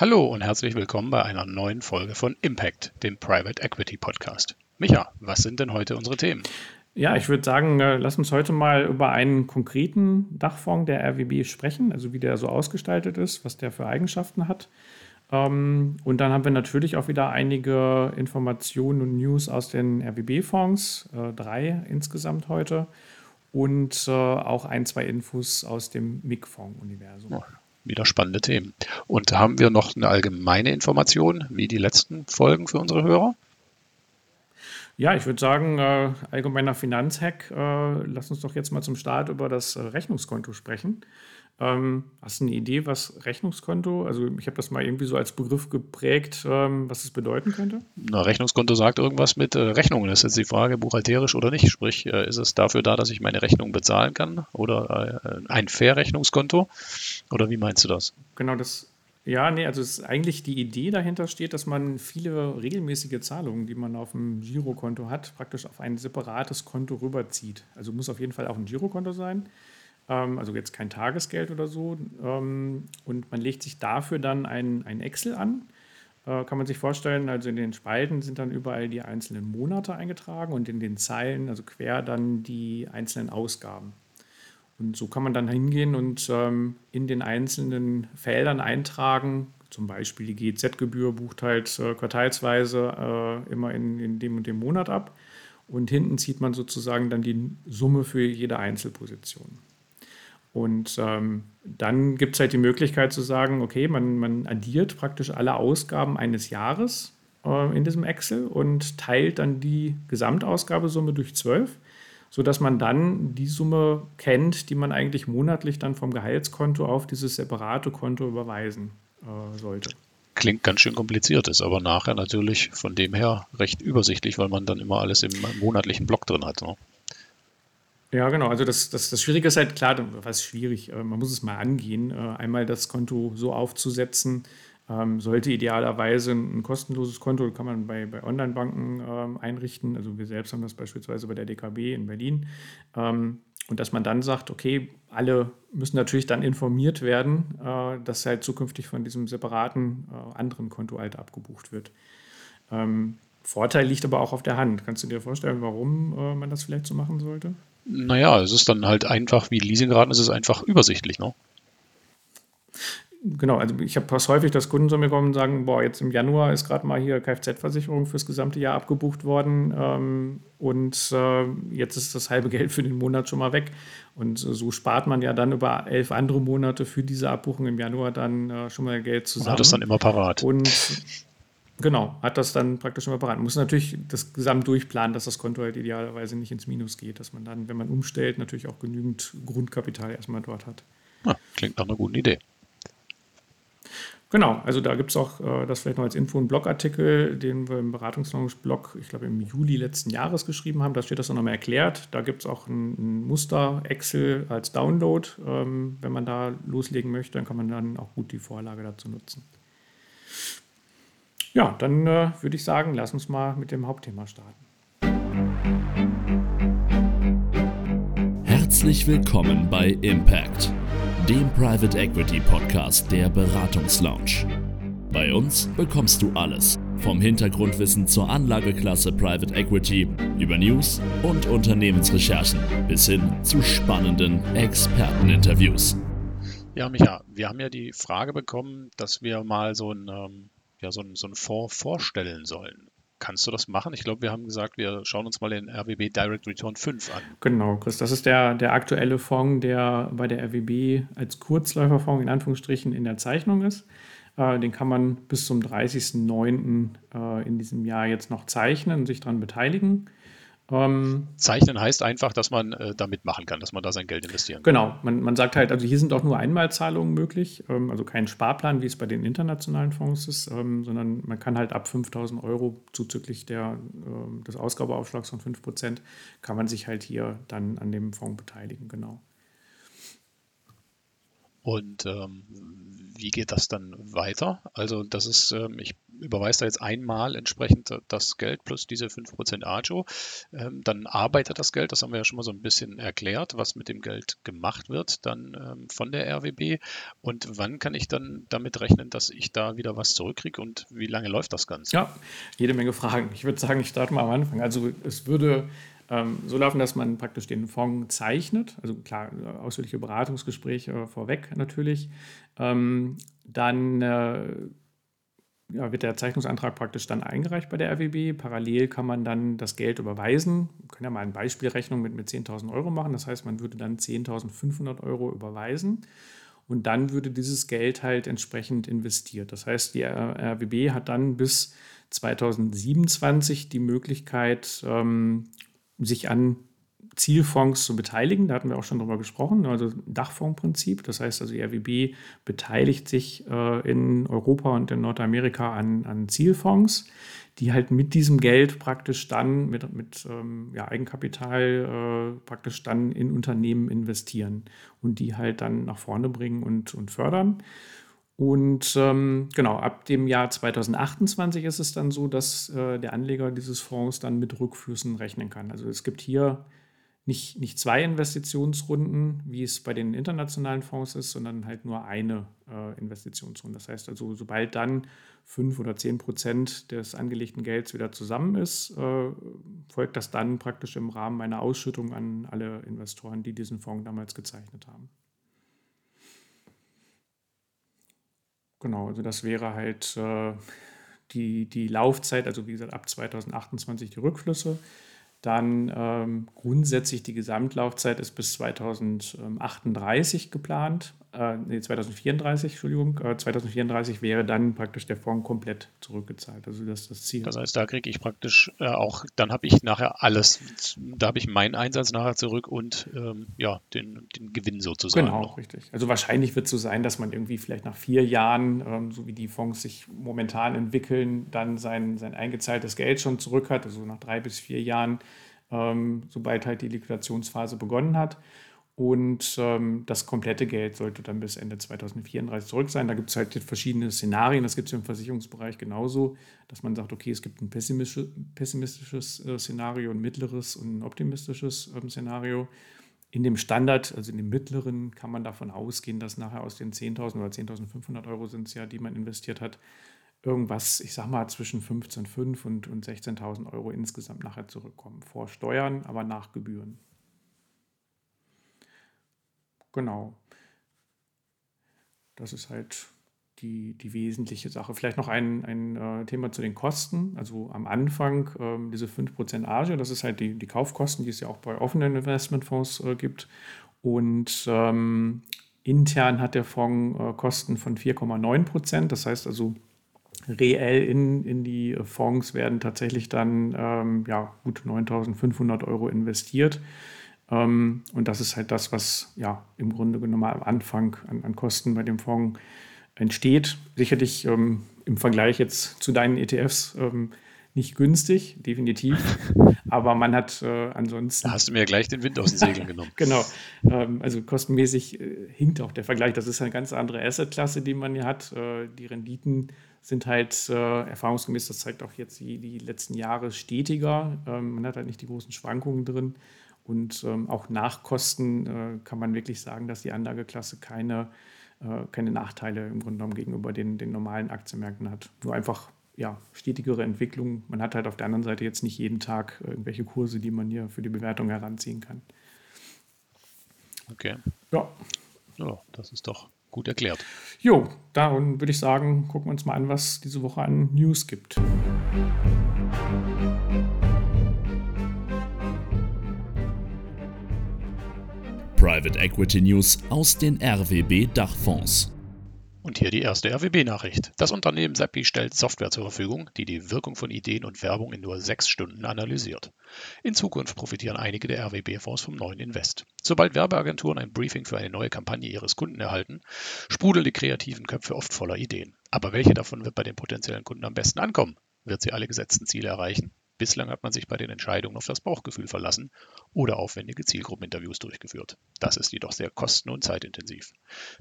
Hallo und herzlich willkommen bei einer neuen Folge von Impact, dem Private Equity Podcast. Micha, was sind denn heute unsere Themen? Ja, ich würde sagen, äh, lass uns heute mal über einen konkreten Dachfonds der RWB sprechen, also wie der so ausgestaltet ist, was der für Eigenschaften hat. Ähm, und dann haben wir natürlich auch wieder einige Informationen und News aus den RWB-Fonds, äh, drei insgesamt heute, und äh, auch ein, zwei Infos aus dem MIG-Fonds-Universum. Ja, wieder spannende Themen. Und haben wir noch eine allgemeine Information, wie die letzten Folgen für unsere Hörer? Ja, ich würde sagen, äh, allgemeiner Finanzhack, äh, lass uns doch jetzt mal zum Start über das Rechnungskonto sprechen. Ähm, hast du eine Idee, was Rechnungskonto, also ich habe das mal irgendwie so als Begriff geprägt, ähm, was es bedeuten könnte? Na, Rechnungskonto sagt irgendwas mit äh, Rechnungen. Das ist jetzt die Frage, buchhalterisch oder nicht. Sprich, äh, ist es dafür da, dass ich meine Rechnung bezahlen kann oder äh, ein Fair-Rechnungskonto? Oder wie meinst du das? Genau, das. Ja, nee, also es ist eigentlich die Idee dahinter steht, dass man viele regelmäßige Zahlungen, die man auf dem Girokonto hat, praktisch auf ein separates Konto rüberzieht. Also muss auf jeden Fall auch ein Girokonto sein also jetzt kein Tagesgeld oder so. Ähm, und man legt sich dafür dann ein, ein Excel an. Äh, kann man sich vorstellen, also in den Spalten sind dann überall die einzelnen Monate eingetragen und in den Zeilen, also quer dann die einzelnen Ausgaben. Und so kann man dann hingehen und ähm, in den einzelnen Feldern eintragen, zum Beispiel die GZ-Gebühr bucht halt äh, quartalsweise äh, immer in, in dem und dem Monat ab. Und hinten zieht man sozusagen dann die Summe für jede Einzelposition. Und ähm, dann gibt es halt die Möglichkeit zu sagen, okay, man, man addiert praktisch alle Ausgaben eines Jahres äh, in diesem Excel und teilt dann die Gesamtausgabesumme durch 12, sodass man dann die Summe kennt, die man eigentlich monatlich dann vom Gehaltskonto auf dieses separate Konto überweisen äh, sollte. Klingt ganz schön kompliziert, ist aber nachher natürlich von dem her recht übersichtlich, weil man dann immer alles im monatlichen Block drin hat. Ne? Ja, genau. Also das, das, das Schwierige ist halt klar, was schwierig, äh, man muss es mal angehen, äh, einmal das Konto so aufzusetzen, ähm, sollte idealerweise ein kostenloses Konto, kann man bei, bei Online-Banken ähm, einrichten. Also wir selbst haben das beispielsweise bei der DKB in Berlin. Ähm, und dass man dann sagt, okay, alle müssen natürlich dann informiert werden, äh, dass halt zukünftig von diesem separaten anderen Konto halt abgebucht wird. Vorteil liegt aber auch auf der Hand. Kannst du dir vorstellen, warum man das vielleicht so machen sollte? Naja, es ist dann halt einfach, wie Leasingraten, es ist einfach übersichtlich, ne? Genau, also ich habe fast häufig, dass Kunden zu mir kommen und sagen, boah, jetzt im Januar ist gerade mal hier Kfz-Versicherung fürs gesamte Jahr abgebucht worden ähm, und äh, jetzt ist das halbe Geld für den Monat schon mal weg. Und so spart man ja dann über elf andere Monate für diese Abbuchung im Januar dann äh, schon mal Geld zusammen. Man hat das dann immer parat. Und Genau, hat das dann praktisch immer parat. Man muss natürlich das Gesamt durchplanen, dass das Konto halt idealerweise nicht ins Minus geht, dass man dann, wenn man umstellt, natürlich auch genügend Grundkapital erstmal dort hat. Ja, klingt nach einer guten Idee. Genau, also da gibt es auch äh, das vielleicht noch als Info, einen Blogartikel, den wir im Beratungslaunch-Blog, ich glaube im Juli letzten Jahres geschrieben haben. Da steht das dann nochmal erklärt. Da gibt es auch ein, ein, Muster Excel als Download. Ähm, wenn man da loslegen möchte, dann kann man dann auch gut die Vorlage dazu nutzen. Ja, dann äh, würde ich sagen, lass uns mal mit dem Hauptthema starten. Herzlich willkommen bei Impact, dem Private Equity Podcast der Beratungslounge. Bei uns bekommst du alles, vom Hintergrundwissen zur Anlageklasse Private Equity über News und Unternehmensrecherchen bis hin zu spannenden Experteninterviews. Ja, Micha, wir haben ja die Frage bekommen, dass wir mal so ein ähm, ja, so, ein, so einen Fonds vorstellen sollen. Kannst du das machen? Ich glaube, wir haben gesagt, wir schauen uns mal den RWB Direct Return 5 an. Genau, Chris, das ist der, der aktuelle Fonds, der bei der RWB als Kurzläuferfonds in Anführungsstrichen in der Zeichnung ist. Äh, den kann man bis zum 30.09. Äh, in diesem Jahr jetzt noch zeichnen und sich daran beteiligen. Ähm, Zeichnen heißt einfach, dass man äh, da mitmachen kann, dass man da sein Geld investieren kann. Genau, man, man sagt halt, also hier sind auch nur Einmalzahlungen möglich, ähm, also kein Sparplan, wie es bei den internationalen Fonds ist, ähm, sondern man kann halt ab 5000 Euro zuzüglich der, äh, des Ausgabeaufschlags von 5% kann man sich halt hier dann an dem Fonds beteiligen, genau. Und ähm, wie geht das dann weiter? Also das ist, ähm, ich überweist da jetzt einmal entsprechend das Geld plus diese 5% Agio. Ähm, dann arbeitet das Geld, das haben wir ja schon mal so ein bisschen erklärt, was mit dem Geld gemacht wird, dann ähm, von der RWB. Und wann kann ich dann damit rechnen, dass ich da wieder was zurückkriege und wie lange läuft das Ganze? Ja, jede Menge Fragen. Ich würde sagen, ich starte mal am Anfang. Also es würde so laufen, dass man praktisch den Fonds zeichnet. Also klar, ausführliche Beratungsgespräche vorweg natürlich. Ähm, dann äh, wird der Zeichnungsantrag praktisch dann eingereicht bei der RWB. Parallel kann man dann das Geld überweisen. Wir können ja mal eine Beispielrechnung mit, mit 10.000 Euro machen. Das heißt, man würde dann 10.500 Euro überweisen und dann würde dieses Geld halt entsprechend investiert. Das heißt, die RWB hat dann bis 2027 die Möglichkeit, ähm, sich an Zielfonds zu beteiligen. Da hatten wir auch schon drüber gesprochen, also Dachfondsprinzip. Das heißt also, die RWB beteiligt sich äh, in Europa und in Nordamerika an, an Zielfonds, die halt mit diesem Geld praktisch dann, mit, mit ähm, ja, Eigenkapital äh, praktisch dann in Unternehmen investieren und die halt dann nach vorne bringen und, und fördern. Und ähm, genau, ab dem Jahr 2028 ist es dann so, dass äh, der Anleger dieses Fonds dann mit Rückflüssen rechnen kann. Also es gibt hier nicht, nicht zwei Investitionsrunden, wie es bei den internationalen Fonds ist, sondern halt nur eine äh, Investitionsrunde. Das heißt also, sobald dann fünf oder zehn Prozent des angelegten Gelds wieder zusammen ist, äh, folgt das dann praktisch im Rahmen einer Ausschüttung an alle Investoren, die diesen Fonds damals gezeichnet haben. Genau, also das wäre halt äh, die, die Laufzeit, also wie gesagt, ab 2028 die Rückflüsse. Dann ähm, grundsätzlich die Gesamtlaufzeit ist bis 2038 geplant äh, nee, 2034, Entschuldigung, äh, 2034 wäre dann praktisch der Fonds komplett zurückgezahlt. Also das ist das Ziel. Das heißt, da kriege ich praktisch äh, auch, dann habe ich nachher alles, da habe ich meinen Einsatz nachher zurück und ähm, ja, den, den Gewinn sozusagen. Genau, noch. richtig. Also wahrscheinlich wird es so sein, dass man irgendwie vielleicht nach vier Jahren, ähm, so wie die Fonds sich momentan entwickeln, dann sein, sein eingezahltes Geld schon zurück hat, also nach drei bis vier Jahren, ähm, sobald halt die Liquidationsphase begonnen hat. Und ähm, das komplette Geld sollte dann bis Ende 2034 zurück sein. Da gibt es halt verschiedene Szenarien. Das gibt es im Versicherungsbereich genauso, dass man sagt, okay, es gibt ein pessimistisches, pessimistisches äh, Szenario, ein mittleres und ein optimistisches ähm, Szenario. In dem Standard, also in dem mittleren, kann man davon ausgehen, dass nachher aus den 10.000 oder 10.500 Euro sind es ja, die man investiert hat, irgendwas, ich sag mal, zwischen 15.500 und, und 16.000 Euro insgesamt nachher zurückkommen. Vor Steuern, aber nach Gebühren. Genau. Das ist halt die, die wesentliche Sache. Vielleicht noch ein, ein äh, Thema zu den Kosten. Also am Anfang ähm, diese 5% Arge, das ist halt die, die Kaufkosten, die es ja auch bei offenen Investmentfonds äh, gibt. Und ähm, intern hat der Fonds äh, Kosten von 4,9%. Das heißt also, reell in, in die Fonds werden tatsächlich dann ähm, ja, gut 9.500 Euro investiert. Ähm, und das ist halt das, was ja im Grunde genommen am Anfang an, an Kosten bei dem Fonds entsteht. Sicherlich ähm, im Vergleich jetzt zu deinen ETFs ähm, nicht günstig, definitiv. Aber man hat äh, ansonsten. Da hast du mir gleich den Wind aus den Segeln genommen. genau. Ähm, also kostenmäßig äh, hinkt auch der Vergleich. Das ist eine ganz andere Assetklasse, die man hier hat. Äh, die Renditen sind halt äh, erfahrungsgemäß, das zeigt auch jetzt die, die letzten Jahre stetiger. Ähm, man hat halt nicht die großen Schwankungen drin. Und ähm, auch nach Kosten äh, kann man wirklich sagen, dass die Anlageklasse keine, äh, keine Nachteile im Grunde genommen gegenüber den, den normalen Aktienmärkten hat. Nur einfach ja, stetigere Entwicklung. Man hat halt auf der anderen Seite jetzt nicht jeden Tag irgendwelche Kurse, die man hier für die Bewertung heranziehen kann. Okay. Ja. Ja, das ist doch gut erklärt. Jo, dann würde ich sagen, gucken wir uns mal an, was diese Woche an News gibt. Private Equity News aus den RWB Dachfonds. Und hier die erste RWB-Nachricht. Das Unternehmen Seppi stellt Software zur Verfügung, die die Wirkung von Ideen und Werbung in nur sechs Stunden analysiert. In Zukunft profitieren einige der RWB-Fonds vom neuen Invest. Sobald Werbeagenturen ein Briefing für eine neue Kampagne ihres Kunden erhalten, sprudeln die kreativen Köpfe oft voller Ideen. Aber welche davon wird bei den potenziellen Kunden am besten ankommen? Wird sie alle gesetzten Ziele erreichen? Bislang hat man sich bei den Entscheidungen auf das Bauchgefühl verlassen oder aufwendige Zielgruppeninterviews durchgeführt. Das ist jedoch sehr kosten- und zeitintensiv.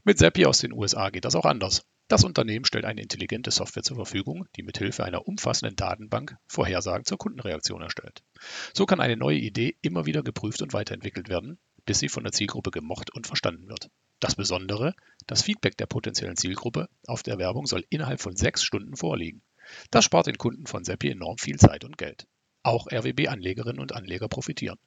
Mit Seppi aus den USA geht das auch anders. Das Unternehmen stellt eine intelligente Software zur Verfügung, die mithilfe einer umfassenden Datenbank Vorhersagen zur Kundenreaktion erstellt. So kann eine neue Idee immer wieder geprüft und weiterentwickelt werden, bis sie von der Zielgruppe gemocht und verstanden wird. Das Besondere, das Feedback der potenziellen Zielgruppe auf der Werbung soll innerhalb von sechs Stunden vorliegen. Das spart den Kunden von Seppi enorm viel Zeit und Geld. Auch RWB-Anlegerinnen und Anleger profitieren.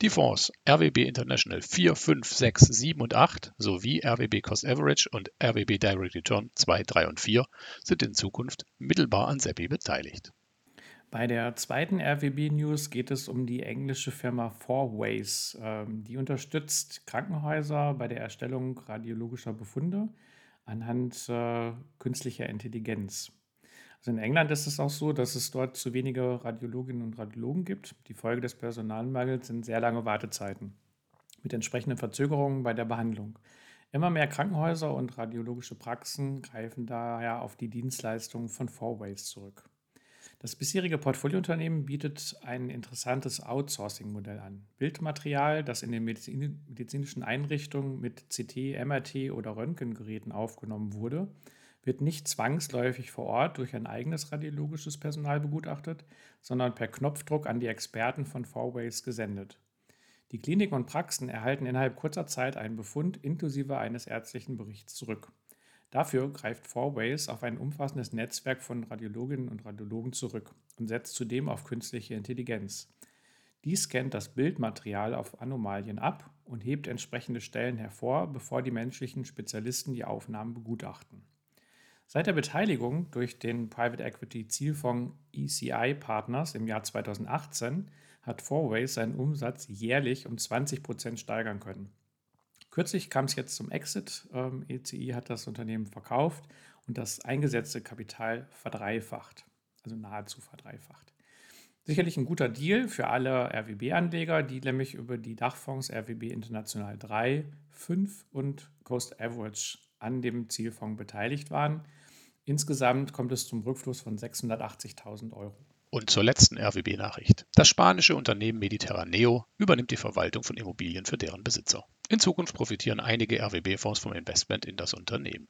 Die Fonds RWB International 4, 5, 6, 7 und 8 sowie RWB Cost Average und RWB Direct Return 2, 3 und 4 sind in Zukunft mittelbar an SEPI beteiligt. Bei der zweiten RWB-News geht es um die englische Firma Fourways. Ähm, die unterstützt Krankenhäuser bei der Erstellung radiologischer Befunde anhand äh, künstlicher Intelligenz. Also in England ist es auch so, dass es dort zu wenige Radiologinnen und Radiologen gibt. Die Folge des Personalmangels sind sehr lange Wartezeiten mit entsprechenden Verzögerungen bei der Behandlung. Immer mehr Krankenhäuser und radiologische Praxen greifen daher auf die Dienstleistungen von Fourways zurück. Das bisherige Portfoliounternehmen bietet ein interessantes Outsourcing-Modell an. Bildmaterial, das in den medizinischen Einrichtungen mit CT, MRT oder Röntgengeräten aufgenommen wurde, wird nicht zwangsläufig vor Ort durch ein eigenes radiologisches Personal begutachtet, sondern per Knopfdruck an die Experten von Fourways gesendet. Die Kliniken und Praxen erhalten innerhalb kurzer Zeit einen Befund inklusive eines ärztlichen Berichts zurück. Dafür greift Fourways auf ein umfassendes Netzwerk von Radiologinnen und Radiologen zurück und setzt zudem auf künstliche Intelligenz. Dies scannt das Bildmaterial auf Anomalien ab und hebt entsprechende Stellen hervor, bevor die menschlichen Spezialisten die Aufnahmen begutachten. Seit der Beteiligung durch den Private Equity Zielfonds ECI Partners im Jahr 2018 hat Fourways seinen Umsatz jährlich um 20 Prozent steigern können. Kürzlich kam es jetzt zum Exit. Ähm, ECI hat das Unternehmen verkauft und das eingesetzte Kapital verdreifacht, also nahezu verdreifacht. Sicherlich ein guter Deal für alle RWB-Anleger, die nämlich über die Dachfonds RWB International 3, 5 und Coast Average an dem Zielfonds beteiligt waren. Insgesamt kommt es zum Rückfluss von 680.000 Euro. Und zur letzten RWB-Nachricht. Das spanische Unternehmen Mediterraneo übernimmt die Verwaltung von Immobilien für deren Besitzer. In Zukunft profitieren einige RWB-Fonds vom Investment in das Unternehmen.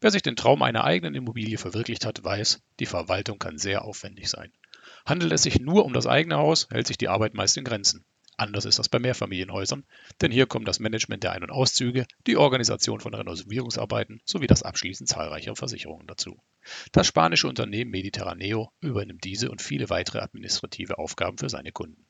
Wer sich den Traum einer eigenen Immobilie verwirklicht hat, weiß, die Verwaltung kann sehr aufwendig sein. Handelt es sich nur um das eigene Haus, hält sich die Arbeit meist in Grenzen. Anders ist das bei Mehrfamilienhäusern, denn hier kommen das Management der Ein- und Auszüge, die Organisation von Renovierungsarbeiten sowie das Abschließen zahlreicher Versicherungen dazu. Das spanische Unternehmen Mediterraneo übernimmt diese und viele weitere administrative Aufgaben für seine Kunden.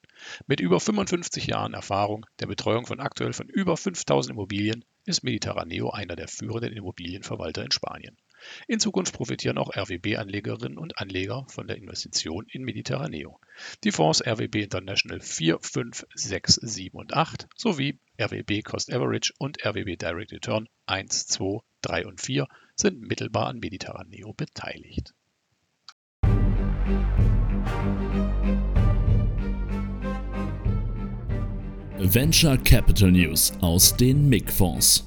Mit über 55 Jahren Erfahrung der Betreuung von aktuell von über 5000 Immobilien ist Mediterraneo einer der führenden Immobilienverwalter in Spanien. In Zukunft profitieren auch RWB-Anlegerinnen und Anleger von der Investition in Mediterraneo. Die Fonds RWB International 4, 5, 6, 7 und 8 sowie RWB Cost Average und RWB Direct Return 1, 2, 3 und 4 sind mittelbar an Mediterraneo beteiligt. Venture Capital News aus den MIG-Fonds.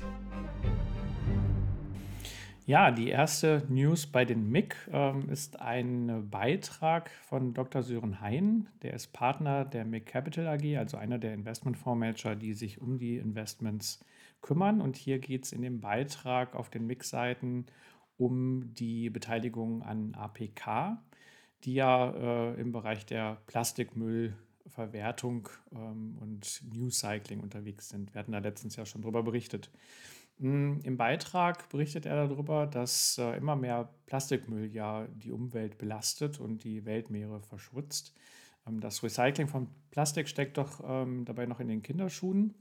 Ja, die erste News bei den MIG ähm, ist ein Beitrag von Dr. Sören Hein. Der ist Partner der MIG Capital AG, also einer der Investmentfondsmanager, die sich um die Investments kümmern. Und hier geht es in dem Beitrag auf den MIG-Seiten um die Beteiligung an APK, die ja äh, im Bereich der Plastikmüllverwertung ähm, und Newscycling unterwegs sind. Wir hatten da letztens ja schon drüber berichtet. Hm, Im Beitrag berichtet er darüber, dass äh, immer mehr Plastikmüll ja die Umwelt belastet und die Weltmeere verschmutzt. Ähm, das Recycling von Plastik steckt doch ähm, dabei noch in den Kinderschuhen.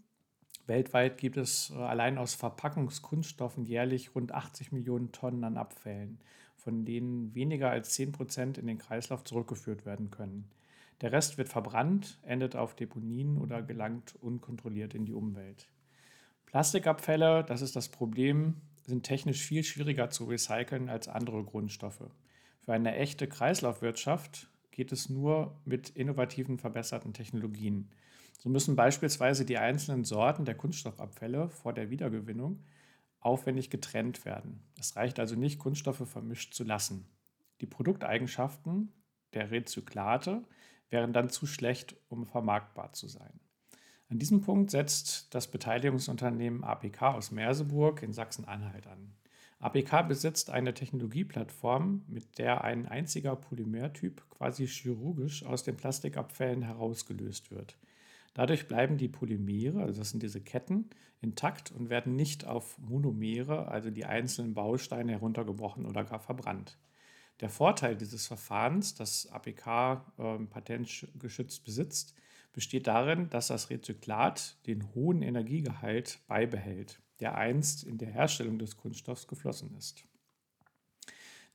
Weltweit gibt es äh, allein aus Verpackungskunststoffen jährlich rund 80 Millionen Tonnen an Abfällen, von denen weniger als 10 Prozent in den Kreislauf zurückgeführt werden können. Der Rest wird verbrannt, endet auf Deponien oder gelangt unkontrolliert in die Umwelt. Plastikabfälle, das ist das Problem, sind technisch viel schwieriger zu recyceln als andere Grundstoffe. Für eine echte Kreislaufwirtschaft geht es nur mit innovativen, verbesserten Technologien. So müssen beispielsweise die einzelnen Sorten der Kunststoffabfälle vor der Wiedergewinnung aufwendig getrennt werden. Es reicht also nicht, Kunststoffe vermischt zu lassen. Die Produkteigenschaften der Rezyklate wären dann zu schlecht, um vermarktbar zu sein. An diesem Punkt setzt das Beteiligungsunternehmen APK aus Merseburg in Sachsen-Anhalt an. APK besitzt eine Technologieplattform, mit der ein einziger Polymertyp quasi chirurgisch aus den Plastikabfällen herausgelöst wird. Dadurch bleiben die Polymere, also das sind diese Ketten, intakt und werden nicht auf Monomere, also die einzelnen Bausteine, heruntergebrochen oder gar verbrannt. Der Vorteil dieses Verfahrens, das APK äh, patentgeschützt besitzt, besteht darin, dass das Rezyklat den hohen Energiegehalt beibehält, der einst in der Herstellung des Kunststoffs geflossen ist.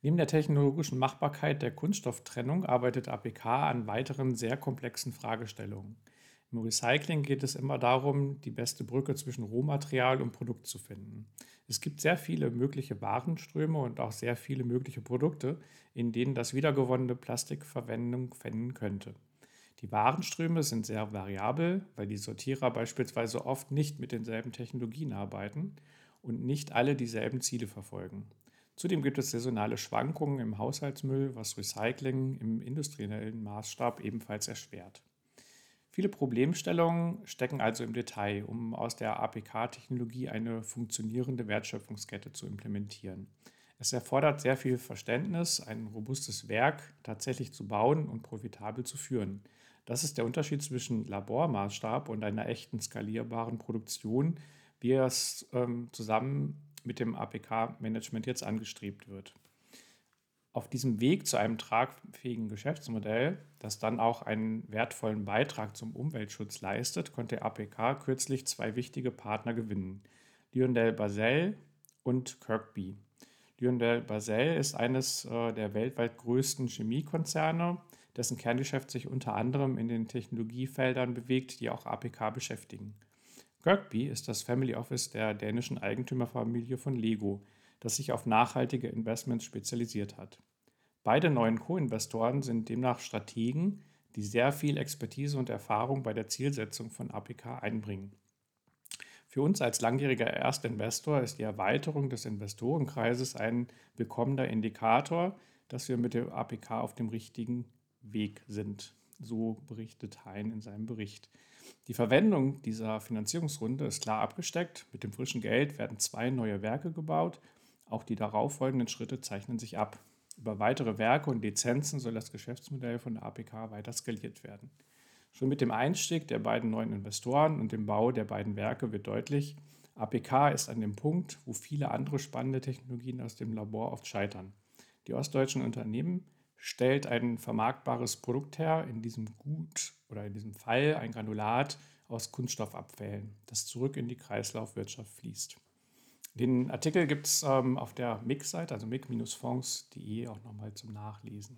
Neben der technologischen Machbarkeit der Kunststofftrennung arbeitet APK an weiteren sehr komplexen Fragestellungen. Im Recycling geht es immer darum, die beste Brücke zwischen Rohmaterial und Produkt zu finden. Es gibt sehr viele mögliche Warenströme und auch sehr viele mögliche Produkte, in denen das wiedergewonnene Plastik Verwendung finden könnte. Die Warenströme sind sehr variabel, weil die Sortierer beispielsweise oft nicht mit denselben Technologien arbeiten und nicht alle dieselben Ziele verfolgen. Zudem gibt es saisonale Schwankungen im Haushaltsmüll, was Recycling im industriellen Maßstab ebenfalls erschwert. Viele Problemstellungen stecken also im Detail, um aus der APK-Technologie eine funktionierende Wertschöpfungskette zu implementieren. Es erfordert sehr viel Verständnis, ein robustes Werk tatsächlich zu bauen und profitabel zu führen. Das ist der Unterschied zwischen Labormaßstab und einer echten skalierbaren Produktion, wie es ähm, zusammen mit dem APK-Management jetzt angestrebt wird. Auf diesem Weg zu einem tragfähigen Geschäftsmodell, das dann auch einen wertvollen Beitrag zum Umweltschutz leistet, konnte APK kürzlich zwei wichtige Partner gewinnen: Lyondell Basel und Kirkby. Lyondell Basel ist eines äh, der weltweit größten Chemiekonzerne, dessen Kerngeschäft sich unter anderem in den Technologiefeldern bewegt, die auch APK beschäftigen. Kirkby ist das Family Office der dänischen Eigentümerfamilie von Lego, das sich auf nachhaltige Investments spezialisiert hat. Beide neuen Co-Investoren sind demnach Strategen, die sehr viel Expertise und Erfahrung bei der Zielsetzung von APK einbringen. Für uns als langjähriger Erstinvestor ist die Erweiterung des Investorenkreises ein willkommener Indikator, dass wir mit der APK auf dem richtigen Weg sind. So berichtet Hein in seinem Bericht. Die Verwendung dieser Finanzierungsrunde ist klar abgesteckt. Mit dem frischen Geld werden zwei neue Werke gebaut. Auch die darauffolgenden Schritte zeichnen sich ab. Über weitere Werke und Lizenzen soll das Geschäftsmodell von der APK weiter skaliert werden. Schon mit dem Einstieg der beiden neuen Investoren und dem Bau der beiden Werke wird deutlich, APK ist an dem Punkt, wo viele andere spannende Technologien aus dem Labor oft scheitern. Die ostdeutschen Unternehmen stellt ein vermarktbares Produkt her, in diesem Gut oder in diesem Fall ein Granulat aus Kunststoffabfällen, das zurück in die Kreislaufwirtschaft fließt. Den Artikel gibt es ähm, auf der MIG-Seite, also mig-fonds.de, auch nochmal zum Nachlesen.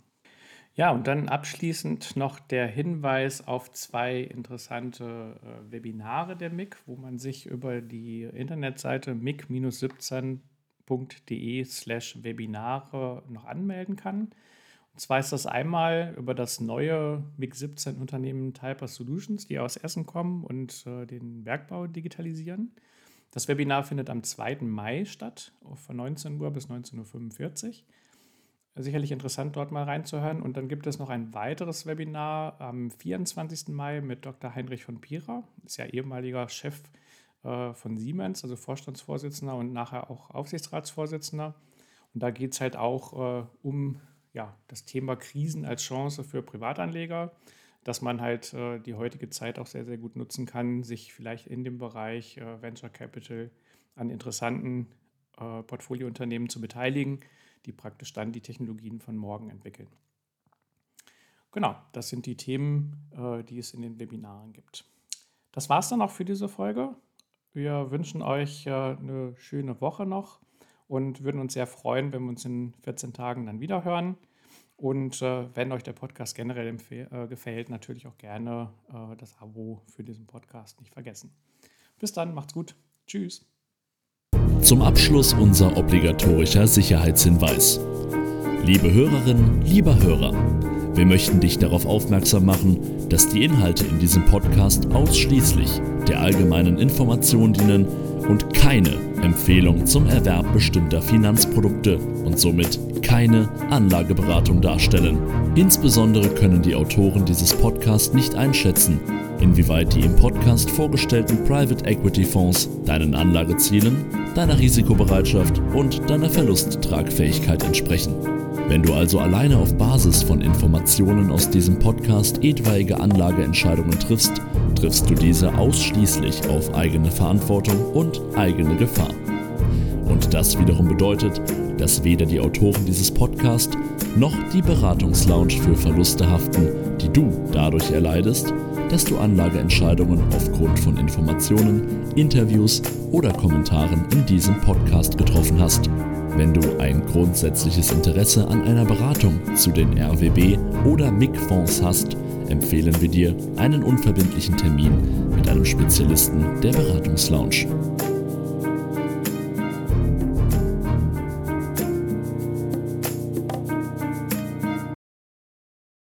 Ja, und dann abschließend noch der Hinweis auf zwei interessante äh, Webinare der MIG, wo man sich über die Internetseite mig-17.de slash Webinare noch anmelden kann. Und zwar ist das einmal über das neue MIG-17-Unternehmen Typer Solutions, die aus Essen kommen und äh, den Bergbau digitalisieren. Das Webinar findet am 2. Mai statt, von 19 Uhr bis 19.45 Uhr. Sicherlich interessant, dort mal reinzuhören. Und dann gibt es noch ein weiteres Webinar am 24. Mai mit Dr. Heinrich von Pira, ist ja ehemaliger Chef äh, von Siemens, also Vorstandsvorsitzender und nachher auch Aufsichtsratsvorsitzender. Und da geht es halt auch äh, um ja, das Thema Krisen als Chance für Privatanleger, dass man halt äh, die heutige Zeit auch sehr, sehr gut nutzen kann, sich vielleicht in dem Bereich äh, Venture Capital an interessanten äh, Portfoliounternehmen zu beteiligen, die praktisch dann die Technologien von morgen entwickeln. Genau, das sind die Themen, äh, die es in den Webinaren gibt. Das war es dann auch für diese Folge. Wir wünschen euch äh, eine schöne Woche noch und würden uns sehr freuen, wenn wir uns in 14 Tagen dann wieder hören. Und äh, wenn euch der Podcast generell gefällt, natürlich auch gerne das Abo für diesen Podcast nicht vergessen. Bis dann, macht's gut. Tschüss. Zum Abschluss unser obligatorischer Sicherheitshinweis. Liebe Hörerinnen, lieber Hörer, wir möchten dich darauf aufmerksam machen, dass die Inhalte in diesem Podcast ausschließlich der allgemeinen Information dienen und keine Empfehlung zum Erwerb bestimmter Finanzprodukte und somit keine Anlageberatung darstellen. Insbesondere können die Autoren dieses Podcasts nicht einschätzen, inwieweit die im Podcast vorgestellten Private Equity Fonds deinen Anlagezielen, deiner Risikobereitschaft und deiner Verlusttragfähigkeit entsprechen. Wenn du also alleine auf Basis von Informationen aus diesem Podcast etwaige Anlageentscheidungen triffst, triffst du diese ausschließlich auf eigene Verantwortung und eigene Gefahr. Und das wiederum bedeutet, dass weder die Autoren dieses Podcasts noch die Beratungslounge für Verluste haften, die du dadurch erleidest, dass du Anlageentscheidungen aufgrund von Informationen, Interviews oder Kommentaren in diesem Podcast getroffen hast. Wenn du ein grundsätzliches Interesse an einer Beratung zu den RWB oder MIG-Fonds hast, empfehlen wir dir einen unverbindlichen Termin mit einem Spezialisten der Beratungslounge.